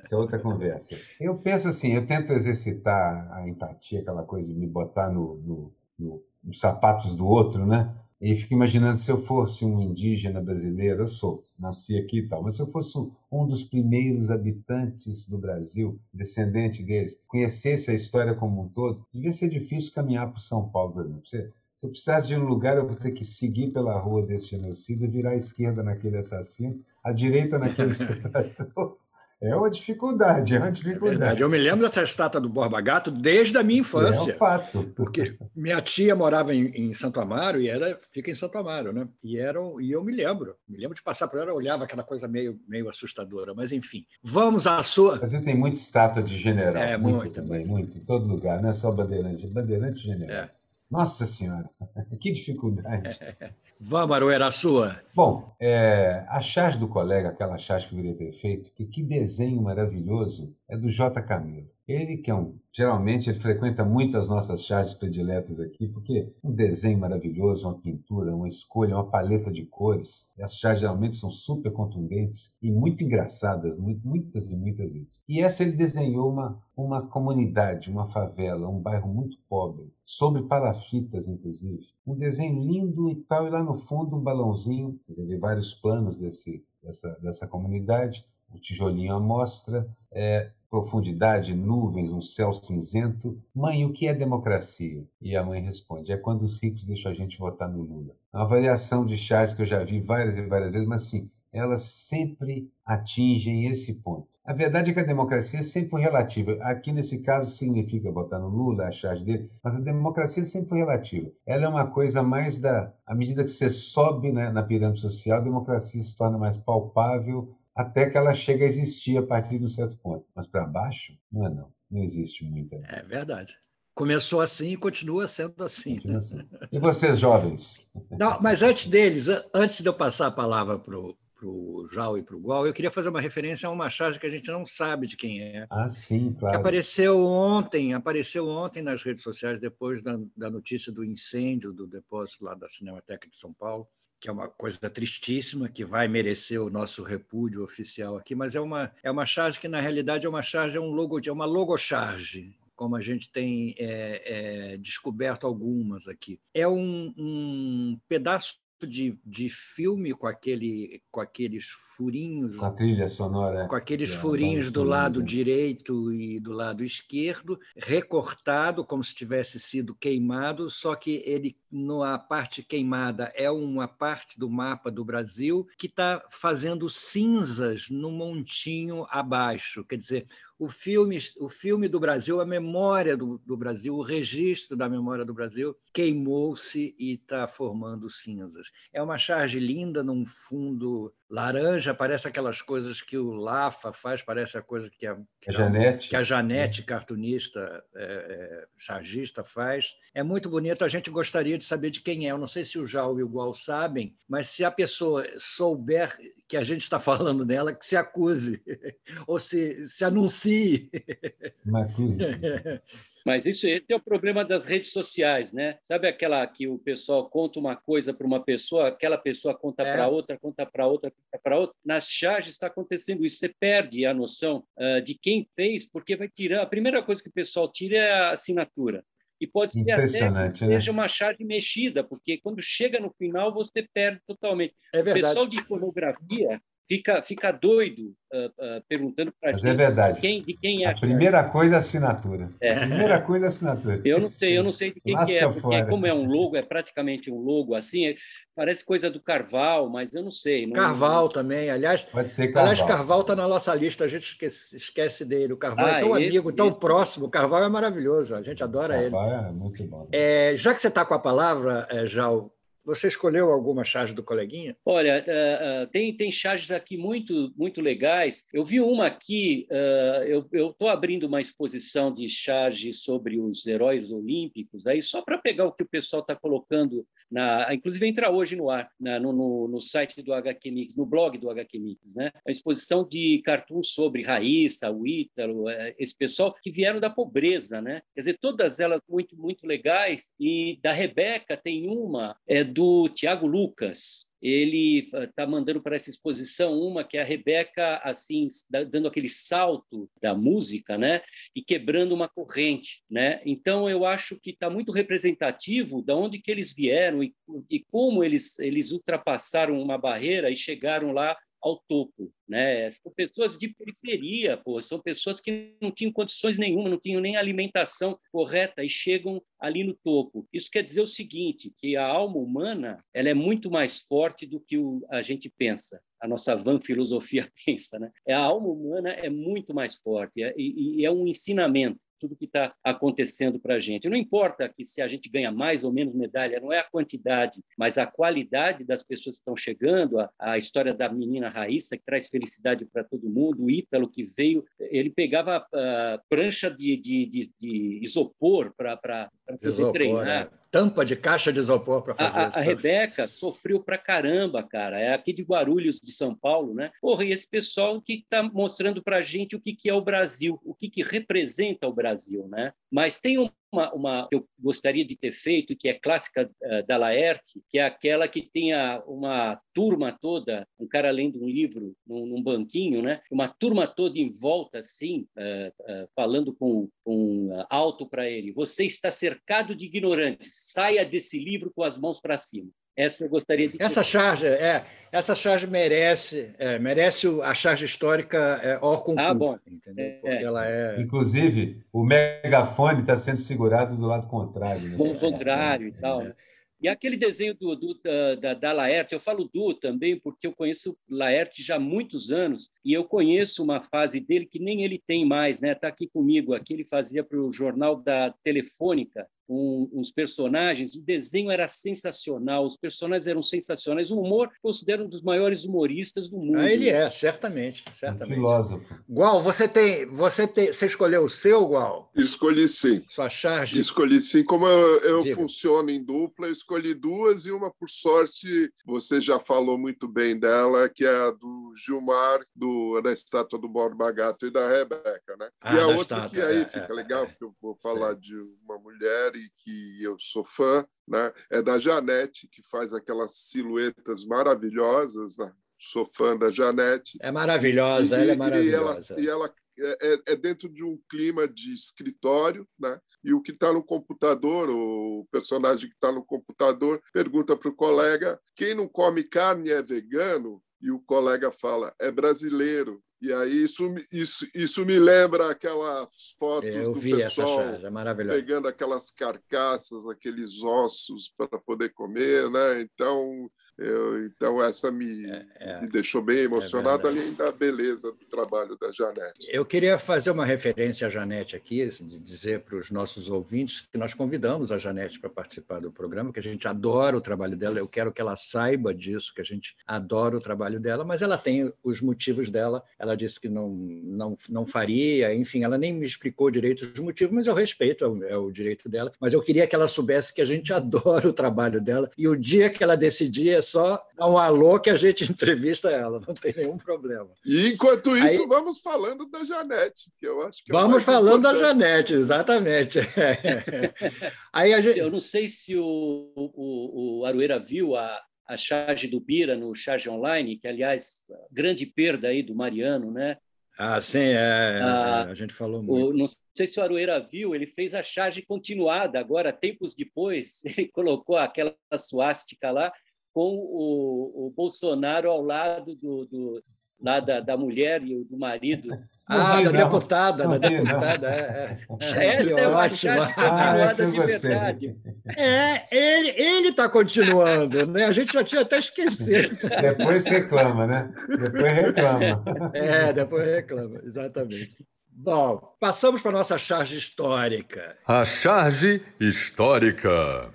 Isso é outra conversa. Eu penso assim, eu tento exercitar a empatia, aquela coisa de me botar no, no, no, nos sapatos do outro, né? E fico imaginando se eu fosse um indígena brasileiro, eu sou, nasci aqui e tal, mas se eu fosse um dos primeiros habitantes do Brasil, descendente deles, conhecesse a história como um todo, devia ser difícil caminhar para São Paulo, por exemplo. Você se eu precisasse de um lugar, eu vou ter que seguir pela rua desse genocida, virar à esquerda naquele assassino, à direita naquele (laughs) estuprador. É uma dificuldade, é uma dificuldade. É eu me lembro dessa estátua do Borba Gato desde a minha infância. É um fato. Porque minha tia morava em, em, Santo Amaro e ela fica em Santo Amaro, né? E, era, e eu me lembro. Me lembro de passar por ela, olhava aquela coisa meio, meio assustadora. Mas, enfim, vamos à sua. O Brasil tem muita estátua de general. É, muito, muito, também, muito. muito. Em todo lugar, não é só bandeirante. Bandeirante general. É. Nossa Senhora, (laughs) que dificuldade. (laughs) Vamos, Aroeira, a sua. Bom, é, a charge do colega, aquela charge que eu queria ter feito, que, que desenho maravilhoso, é do J. Camilo. Ele que é um, geralmente ele frequenta muito as nossas charges prediletas aqui, porque um desenho maravilhoso, uma pintura, uma escolha, uma paleta de cores. As charges geralmente são super contundentes e muito engraçadas, muitas e muitas vezes. E essa ele desenhou uma, uma comunidade, uma favela, um bairro muito pobre, sobre palafitas, inclusive. Um desenho lindo e tal, e lá no fundo um balãozinho, quer vários planos desse, dessa, dessa comunidade, o tijolinho à mostra, é, profundidade, nuvens, um céu cinzento. Mãe, o que é democracia? E a mãe responde: é quando os ricos deixam a gente votar no Lula. É uma variação de chás que eu já vi várias e várias vezes, mas sim, elas sempre atingem esse ponto. A verdade é que a democracia sempre foi relativa. Aqui, nesse caso, significa votar no Lula, a charge dele, mas a democracia sempre foi relativa. Ela é uma coisa mais da. À medida que você sobe né, na pirâmide social, a democracia se torna mais palpável, até que ela chega a existir a partir de um certo ponto. Mas para baixo, não é não. Não existe muita. É verdade. Começou assim e continua sendo assim. Continua assim. E vocês, jovens? Não, mas antes deles, antes de eu passar a palavra para o Jal e para o Gual, eu queria fazer uma referência a uma charge que a gente não sabe de quem é. Ah, sim, claro. Que apareceu ontem, apareceu ontem nas redes sociais, depois da, da notícia do incêndio do depósito lá da Cinemateca de São Paulo que é uma coisa tristíssima, que vai merecer o nosso repúdio oficial aqui, mas é uma, é uma charge que, na realidade, é uma charge, é um logo, é uma logocharge, como a gente tem é, é, descoberto algumas aqui. É um, um pedaço de, de filme com, aquele, com aqueles furinhos. Com a trilha sonora. Com aqueles é, furinhos do lado direito e do lado esquerdo, recortado como se tivesse sido queimado, só que ele, na parte queimada, é uma parte do mapa do Brasil que está fazendo cinzas no montinho abaixo. Quer dizer, o filme, o filme do Brasil, a memória do, do Brasil, o registro da memória do Brasil, queimou-se e está formando cinzas. É uma charge linda num fundo laranja, parece aquelas coisas que o Lafa faz, parece a coisa que a, que a Janete, que a Janete cartunista, é, é, chargista, faz. É muito bonito, a gente gostaria de saber de quem é. Eu não sei se o Jal e o Gual sabem, mas se a pessoa souber que a gente está falando dela, que se acuse, (laughs) ou se, se anuncie. (laughs) Mas isso esse é o problema das redes sociais, né? Sabe aquela que o pessoal conta uma coisa para uma pessoa, aquela pessoa conta é. para outra, conta para outra, conta para outra. Nas charges está acontecendo isso. Você perde a noção uh, de quem fez, porque vai tirar. A primeira coisa que o pessoal tira é a assinatura. E pode ser até que né? seja uma charge mexida, porque quando chega no final você perde totalmente. É verdade. O pessoal de iconografia fica, fica doido uh, uh, perguntando para gente é verdade. Quem, de quem é a, a primeira coisa é assinatura. É. A primeira coisa é assinatura. Eu não sei, eu não sei de quem que é, porque fora. como é um logo, é praticamente um logo assim, é, parece coisa do Carval, mas eu não sei. Não, Carval não... também, aliás. Pode ser Carval. Aliás, Carval está na nossa lista, a gente esquece, esquece dele. O Carval é ah, é tão esse, amigo, tão esse. próximo. O Carval é maravilhoso, a gente adora Carval ele. Carval é muito bom. É, já que você está com a palavra, é, Jal, você escolheu alguma charge do coleguinha? Olha, uh, uh, tem, tem charges aqui muito, muito legais. Eu vi uma aqui, uh, eu estou abrindo uma exposição de charges sobre os heróis olímpicos, aí só para pegar o que o pessoal está colocando, na, inclusive entrar hoje no ar, na, no, no, no, site do HQ Mix, no blog do HQ Mix, né? A exposição de cartoons sobre Raíssa, o Ítalo, esse pessoal que vieram da pobreza, né? Quer dizer, todas elas muito, muito legais. E da Rebeca tem uma, é do Tiago Lucas. Ele está mandando para essa exposição uma que é a Rebeca assim dando aquele salto da música, né, e quebrando uma corrente, né. Então eu acho que está muito representativo da onde que eles vieram e, e como eles eles ultrapassaram uma barreira e chegaram lá ao topo, né? São pessoas de periferia, pô, são pessoas que não tinham condições nenhuma, não tinham nem alimentação correta e chegam ali no topo. Isso quer dizer o seguinte, que a alma humana, ela é muito mais forte do que o, a gente pensa. A nossa van filosofia (laughs) pensa, né? É, a alma humana é muito mais forte é, e, e é um ensinamento tudo que está acontecendo para a gente. Não importa que se a gente ganha mais ou menos medalha, não é a quantidade, mas a qualidade das pessoas que estão chegando, a, a história da menina Raíssa, que traz felicidade para todo mundo, o Ítalo, que veio, ele pegava uh, prancha de, de, de, de isopor para poder isopor, treinar. É. Tampa de caixa de isopor para fazer a, a, a Rebeca sofreu para caramba, cara. É aqui de Guarulhos, de São Paulo, né? Porra, e esse pessoal que está mostrando para a gente o que, que é o Brasil, o que, que representa o Brasil, né? Mas tem um uma, uma, que eu gostaria de ter feito, que é clássica uh, da Laerte, que é aquela que tinha uma turma toda, um cara lendo um livro num, num banquinho, né? uma turma toda em volta, assim, uh, uh, falando com, com alto para ele: Você está cercado de ignorantes, saia desse livro com as mãos para cima. Essa eu gostaria de. Essa charge, é, essa charge merece, é, merece a charge histórica é, or ah, bom. entendeu? É, Porque ela é. Inclusive, o megafone está sendo segurado do lado contrário. Né? Do contrário e tal. Né? E aquele desenho do, do, da, da Laerte, eu falo do também porque eu conheço Laerte já há muitos anos e eu conheço uma fase dele que nem ele tem mais, né? Está aqui comigo, aqui ele fazia para o jornal da Telefônica, um, uns personagens, o desenho era sensacional, os personagens eram sensacionais, o humor considero um dos maiores humoristas do mundo. Ah, ele é, certamente, certamente. Um filósofo. Gual, você tem, você tem, você escolheu o seu, Gual? Escolhi sim. Sua charge? Escolhi sim. Como eu, eu funciono em dupla, eu escolhi duas e uma, por sorte, você já falou muito bem dela, que é a do Gilmar, do, da estátua do Borba Gato e da Rebeca, né? Ah, e a outra estátua, que aí é, fica é, legal, é, porque eu vou falar sim. de uma mulher que eu sou fã, né? é da Janete, que faz aquelas silhuetas maravilhosas. Né? Sou fã da Janete. É maravilhosa, e, ela é maravilhosa. E ela, e ela é, é, é, dentro de um clima de escritório, né? E o que está no computador, o personagem que está no computador, pergunta para o colega: quem não come carne é vegano? E o colega fala: é brasileiro. E aí isso, isso, isso me lembra aquelas fotos Eu do pessoal é pegando aquelas carcaças, aqueles ossos para poder comer, né? Então eu, então, essa me, é, é, me deixou bem emocionado, é além da beleza do trabalho da Janete. Eu queria fazer uma referência à Janete aqui, assim, de dizer para os nossos ouvintes que nós convidamos a Janete para participar do programa, que a gente adora o trabalho dela, eu quero que ela saiba disso, que a gente adora o trabalho dela, mas ela tem os motivos dela, ela disse que não, não, não faria, enfim, ela nem me explicou direito os motivos, mas eu respeito, é o, é o direito dela, mas eu queria que ela soubesse que a gente (laughs) adora o trabalho dela, e o dia que ela decidir, só dar um alô que a gente (laughs) entrevista ela, não tem nenhum problema. E enquanto isso, Aí, vamos falando da Janete, que eu acho que é Vamos falando importante. da Janete, exatamente. (laughs) Aí a gente... Eu não sei se o, o, o Arueira viu a, a charge do Bira no Charge Online, que, aliás, grande perda aí do Mariano, né? Ah, sim, é, ah, a gente falou muito. O, não sei se o Aroeira viu, ele fez a charge continuada. Agora, tempos depois, (laughs) ele colocou aquela suástica lá com o, o Bolsonaro ao lado do, do, lá da, da mulher e do marido. Ah, da deputada, da deputada. É, é. Essa é uma charge continuada ah, de verdade. É, ele está continuando, né? A gente já tinha até esquecido. Depois reclama, né? Depois reclama. É, depois reclama, exatamente. Bom, passamos para a nossa charge histórica. A charge histórica.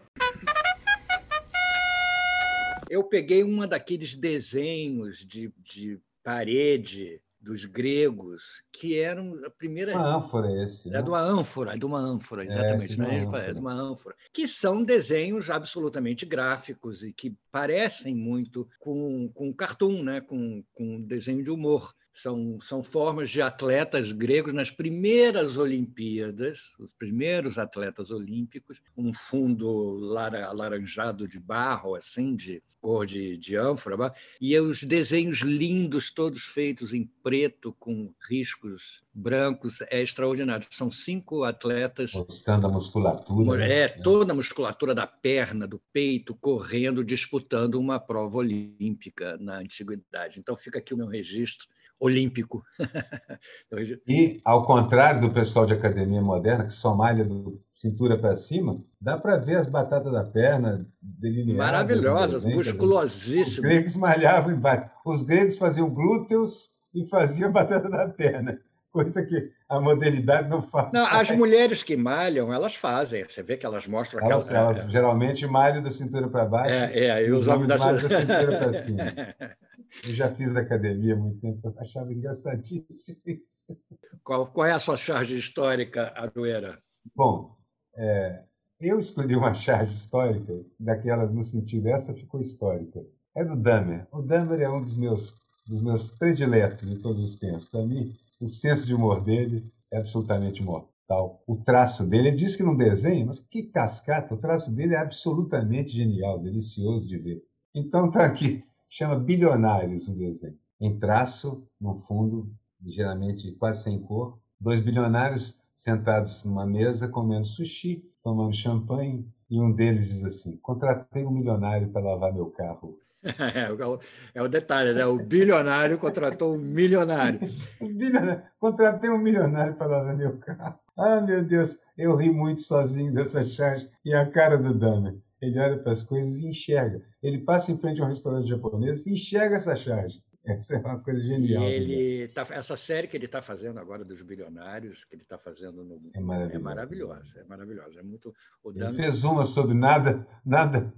Eu peguei uma daqueles desenhos de, de parede dos gregos, que eram a primeira. Uma ânfora esse. Né? É de uma ânfora, é de uma ânfora, é, exatamente. É, né? é de uma ânfora. Que são desenhos absolutamente gráficos e que parecem muito com, com cartoon, né? com, com desenho de humor. São, são formas de atletas gregos nas primeiras Olimpíadas, os primeiros atletas olímpicos, um fundo alaranjado de barro, assim, de cor de, de ânfora, e os desenhos lindos, todos feitos em preto, com riscos brancos, é extraordinário. São cinco atletas. Mostrando a musculatura. É, toda a musculatura da perna, do peito, correndo, disputando uma prova olímpica na antiguidade. Então, fica aqui o meu registro olímpico. (laughs) e, ao contrário do pessoal de academia moderna, que só malha do cintura para cima, dá para ver as batatas da perna delineadas. Maravilhosas, musculosíssimas. Os gregos malhavam embaixo. Os gregos faziam glúteos e faziam batata da perna. Coisa que a modernidade não faz. Não, as mulheres que malham, elas fazem. Você vê que elas mostram elas, aquela. Elas é, geralmente malham da cintura para baixo. É, é, e os, homens da... malham da cintura para cima. (laughs) Eu já fiz academia há muito tempo, eu achava engraçadíssimo isso. Qual, qual é a sua charge histórica, Arueira? Bom, é, eu escolhi uma charge histórica, daquelas no sentido, essa ficou histórica. É do Dahmer. O Dahmer é um dos meus, dos meus prediletos de todos os tempos. Para mim, o senso de humor dele é absolutamente mortal. O traço dele, ele diz que não desenha, mas que cascata, o traço dele é absolutamente genial, delicioso de ver. Então está aqui chama Bilionários o desenho. Em traço, no fundo, geralmente quase sem cor, dois bilionários sentados numa mesa comendo sushi, tomando champanhe, e um deles diz assim: Contratei um milionário para lavar meu carro. (laughs) É, o, é o detalhe, né? O bilionário contratou um milionário. (laughs) bilionário. Contratei um milionário para lavar meu carro. Ah, meu Deus, eu ri muito sozinho dessa charge. E a cara do Dahmer ele olha para as coisas e enxerga. Ele passa em frente a um restaurante japonês e enxerga essa charge. (laughs) Essa é uma coisa genial. E ele tá, essa série que ele está fazendo agora dos bilionários, que ele está fazendo no, é, maravilhosa. é maravilhosa, é maravilhosa, é muito. O ele fez uma sobre nada, nada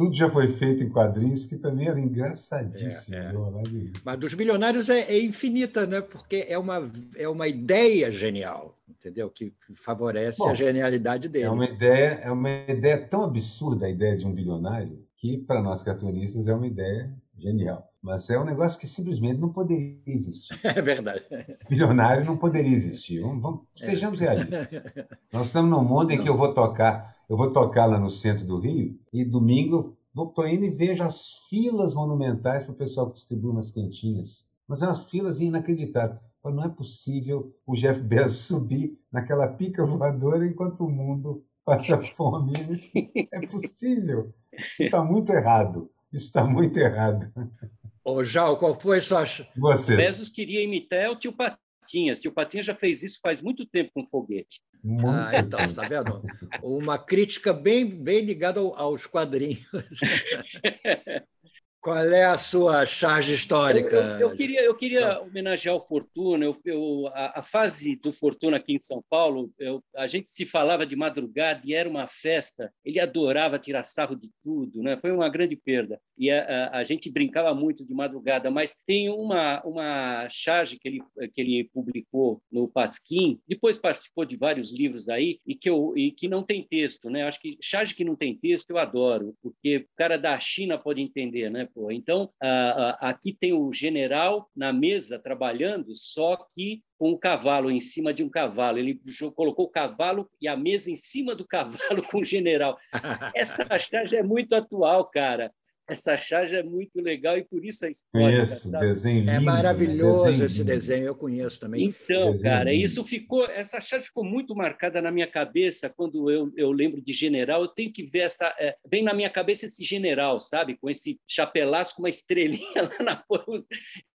tudo já foi feito em quadrinhos, que também era engraçadíssimo. É, é. Mas dos bilionários é, é, infinita, né? porque é uma, é uma ideia genial, entendeu? Que favorece Bom, a genialidade dele. É uma, ideia, é uma ideia tão absurda a ideia de um bilionário, que para nós cartunistas é uma ideia genial. Mas é um negócio que simplesmente não poderia existir. (laughs) É verdade. Bilionário não poderia existir. Vamos, vamos, sejamos realistas. (laughs) Nós estamos num mundo em que eu vou tocar eu vou tocar lá no centro do Rio e domingo estou indo e vejo as filas monumentais para o pessoal que distribui umas quentinhas. Mas é umas filas inacreditáveis. Não é possível o Jeff Bezos (laughs) subir naquela pica voadora enquanto o mundo passa fome. É possível. Isso está muito errado. Isso está muito errado. Ô, Jal, qual foi a sua... Você. Bezos queria imitar o tio Patinhas, que o Patinhas já fez isso faz muito tempo com foguete. Muito ah, então, está vendo? Uma crítica bem, bem ligada aos quadrinhos. (laughs) Qual é a sua charge histórica? Eu, eu, eu queria, eu queria homenagear o Fortuna. Eu, a, a, fase do Fortuna aqui em São Paulo, a gente se falava de madrugada e era uma festa. Ele adorava tirar sarro de tudo, né? Foi uma grande perda. E a, a, a gente brincava muito de madrugada. Mas tem uma, uma charge que ele, que ele publicou no Pasquim. Depois participou de vários livros aí e que, eu, e que não tem texto, né? Acho que charge que não tem texto eu adoro, porque o cara da China pode entender, né? Pô. Então, aqui tem o general na mesa trabalhando, só que com um cavalo em cima de um cavalo. Ele colocou o cavalo e a mesa em cima do cavalo (laughs) com o general. Essa (laughs) charge é muito atual, cara. Essa charge é muito legal e por isso a história. Conheço, desenho É lindo, maravilhoso né? desenho esse desenho, eu conheço também. Então, Desenho cara, lindo. isso ficou, essa charge ficou muito marcada na minha cabeça quando eu, eu lembro de general. Eu tenho que ver essa. é, vem na minha cabeça esse general, sabe? Com esse chapelaço com uma estrelinha (laughs) lá na pose.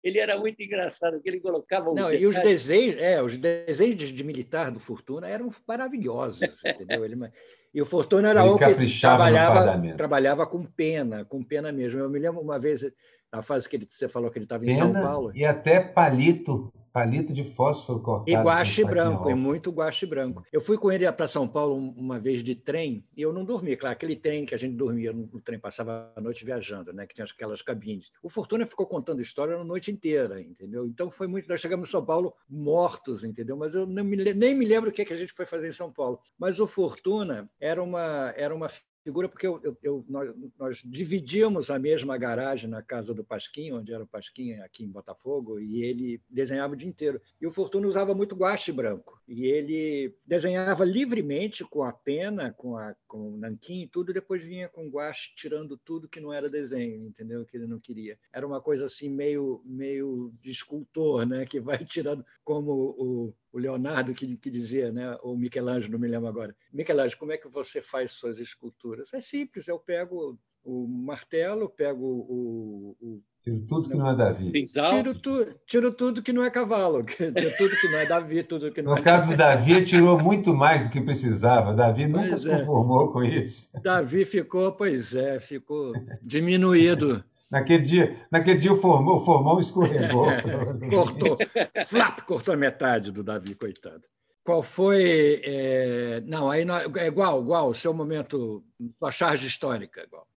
Ele era muito engraçado, porque ele colocava Não, e os desenhos, é, os desenhos de, de militar do Fortuna eram maravilhosos, entendeu? Ele, (laughs) e o Fortuna no trabalhava, trabalhava com pena, com pena mesmo. Eu me lembro uma vez, na fase que ele, você falou que ele estava em São Paulo, E até palito, palito de fósforo cortado. e guache branco, e muito guache branco. Eu fui com ele para São Paulo um- uma vez de trem, e eu não dormi, claro, aquele trem que a gente dormia, no no trem passava a noite viajando, né, que tinha aquelas cabines. O Fortuna ficou contando história a noite inteira, entendeu? Então foi muito, nós chegamos em São Paulo mortos, entendeu? Mas eu não me nem me lembro o que, é que a gente foi fazer em São Paulo. Mas o Fortuna era uma era uma figura porque eu, eu- eu- nós, nós dividíamos a mesma garagem na casa do Pasquim, onde era o Pasquim aqui em Botafogo, e ele desenhava o dia inteiro. E o Fortuna usava muito guache branco, e ele desenhava livremente com a pena, com, a, com o nanquim e tudo, e depois vinha com guache tirando tudo que não era desenho, entendeu? Que ele não queria. Era uma coisa assim meio, meio de escultor, né? que vai tirando, como o, o Leonardo que, que dizia, né? ou Michelangelo, não me lembro agora. Michelangelo, como é que você faz suas esculturas? É simples, eu pego o martelo, pego o, o Tiro tudo que não é Davi. Tiro, tu, tiro tudo que não é cavalo, (laughs) tiro tudo que não é Davi, tudo que não No é caso do (laughs) Davi, tirou muito mais do que precisava. Davi nunca Pois se é. conformou com isso. Davi ficou, pois é, ficou diminuído, Naquele dia, naquele dia o, formão, o formão escorregou. (laughs) cortou, (laughs) flap, cortou a metade do Davi, coitado. Qual foi? é, Não, aí não, é igual, igual, seu momento, sua charge histórica, igual.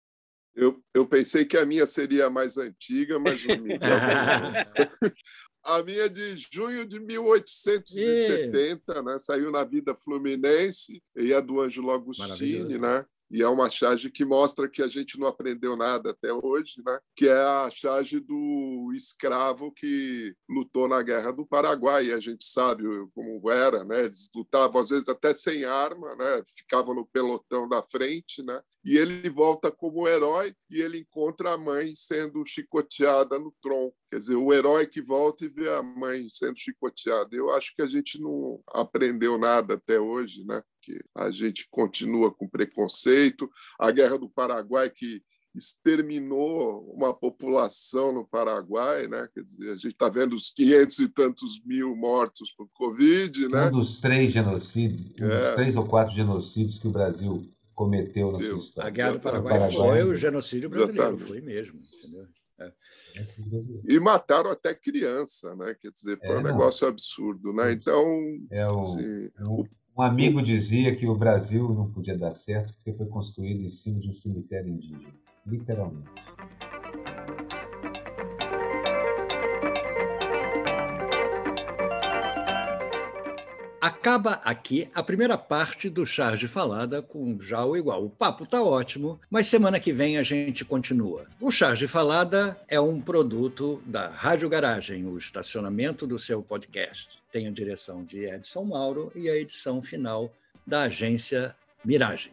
Eu, eu pensei que a minha seria a mais antiga, mas o (laughs) Miguel ganhou. A minha é de junho de 1870, né? saiu na Vida Fluminense, e é do Ângelo Agostini, né? E é uma charge que mostra que a gente não aprendeu nada até hoje, né? que é a charge do escravo que lutou na Guerra do Paraguai. A gente sabe como era, né? eles lutavam às vezes até sem arma, né? ficavam no pelotão da frente, né? e ele volta como herói e ele encontra a mãe sendo chicoteada no tronco. Quer dizer, o herói que volta e vê a mãe sendo chicoteada. Eu acho que a gente não aprendeu nada até hoje, né? Que a gente continua com preconceito. A Guerra do Paraguai que exterminou uma população no Paraguai, né? Quer dizer, a gente está vendo os 500 e tantos mil mortos por Covid, né? Um dos três genocídios, um É. dos três ou quatro genocídios que o Brasil cometeu na sua história. A Guerra do. Paraguai Paraguai. foi o genocídio brasileiro, Exatamente. foi mesmo, entendeu? E mataram até criança, né? Quer dizer, foi É, um não. negócio absurdo, né? Então, É o, assim, um, um amigo dizia que o Brasil não podia dar certo porque foi construído em cima de um cemitério indígena. Literalmente. Acaba aqui a primeira parte do Charge Falada com já o igual. O papo tá ótimo, mas semana que vem a gente continua. O Charge Falada é um produto da Rádio Garagem, o estacionamento do seu podcast. Tem a direção de Edson Mauro e a edição final da agência Miragem.